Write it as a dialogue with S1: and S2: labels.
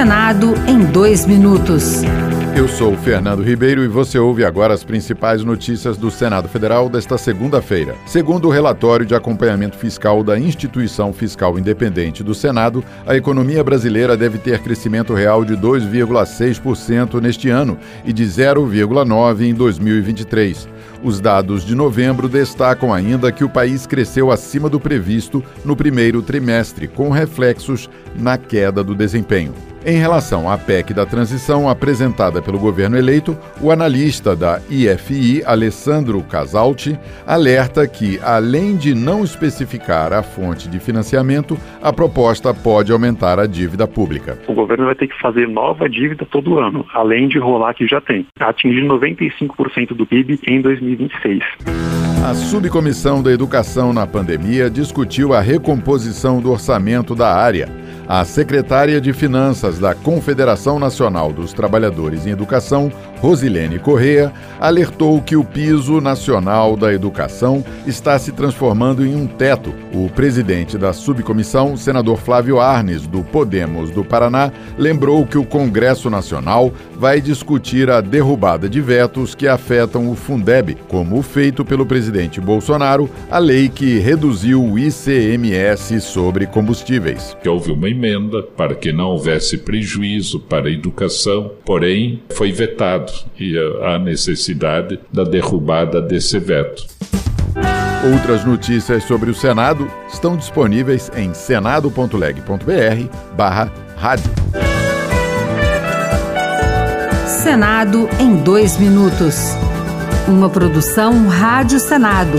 S1: Senado em dois minutos.
S2: Eu sou Fernando Ribeiro e você ouve agora as principais notícias do Senado Federal desta segunda-feira. Segundo o relatório de acompanhamento fiscal da Instituição Fiscal Independente do Senado, a economia brasileira deve ter crescimento real de 2,6% neste ano e de 0,9% em 2023. Os dados de novembro destacam ainda que o país cresceu acima do previsto no primeiro trimestre, com reflexos na queda do desempenho. Em relação à PEC da transição apresentada pelo governo eleito, o analista da IFI, Alessandro Casalti, alerta que, além de não especificar a fonte de financiamento, a proposta pode aumentar a dívida pública.
S3: O governo vai ter que fazer nova dívida todo ano, além de rolar que já tem, atingindo 95% do PIB em 2026.
S2: A Subcomissão da Educação na Pandemia discutiu a recomposição do orçamento da área. A secretária de Finanças da Confederação Nacional dos Trabalhadores em Educação, Rosilene Correa, alertou que o piso nacional da educação está se transformando em um teto. O presidente da subcomissão, senador Flávio Arnes, do Podemos do Paraná, lembrou que o Congresso Nacional vai discutir a derrubada de vetos que afetam o Fundeb, como o feito pelo presidente Bolsonaro, a lei que reduziu o ICMS sobre combustíveis.
S4: Houve uma emenda para que não houvesse prejuízo para a educação, porém foi vetado e há necessidade da derrubada desse veto.
S2: Outras notícias sobre o Senado estão disponíveis em senado.leg.br barra rádio.
S1: Senado em dois minutos. Uma produção Rádio Senado.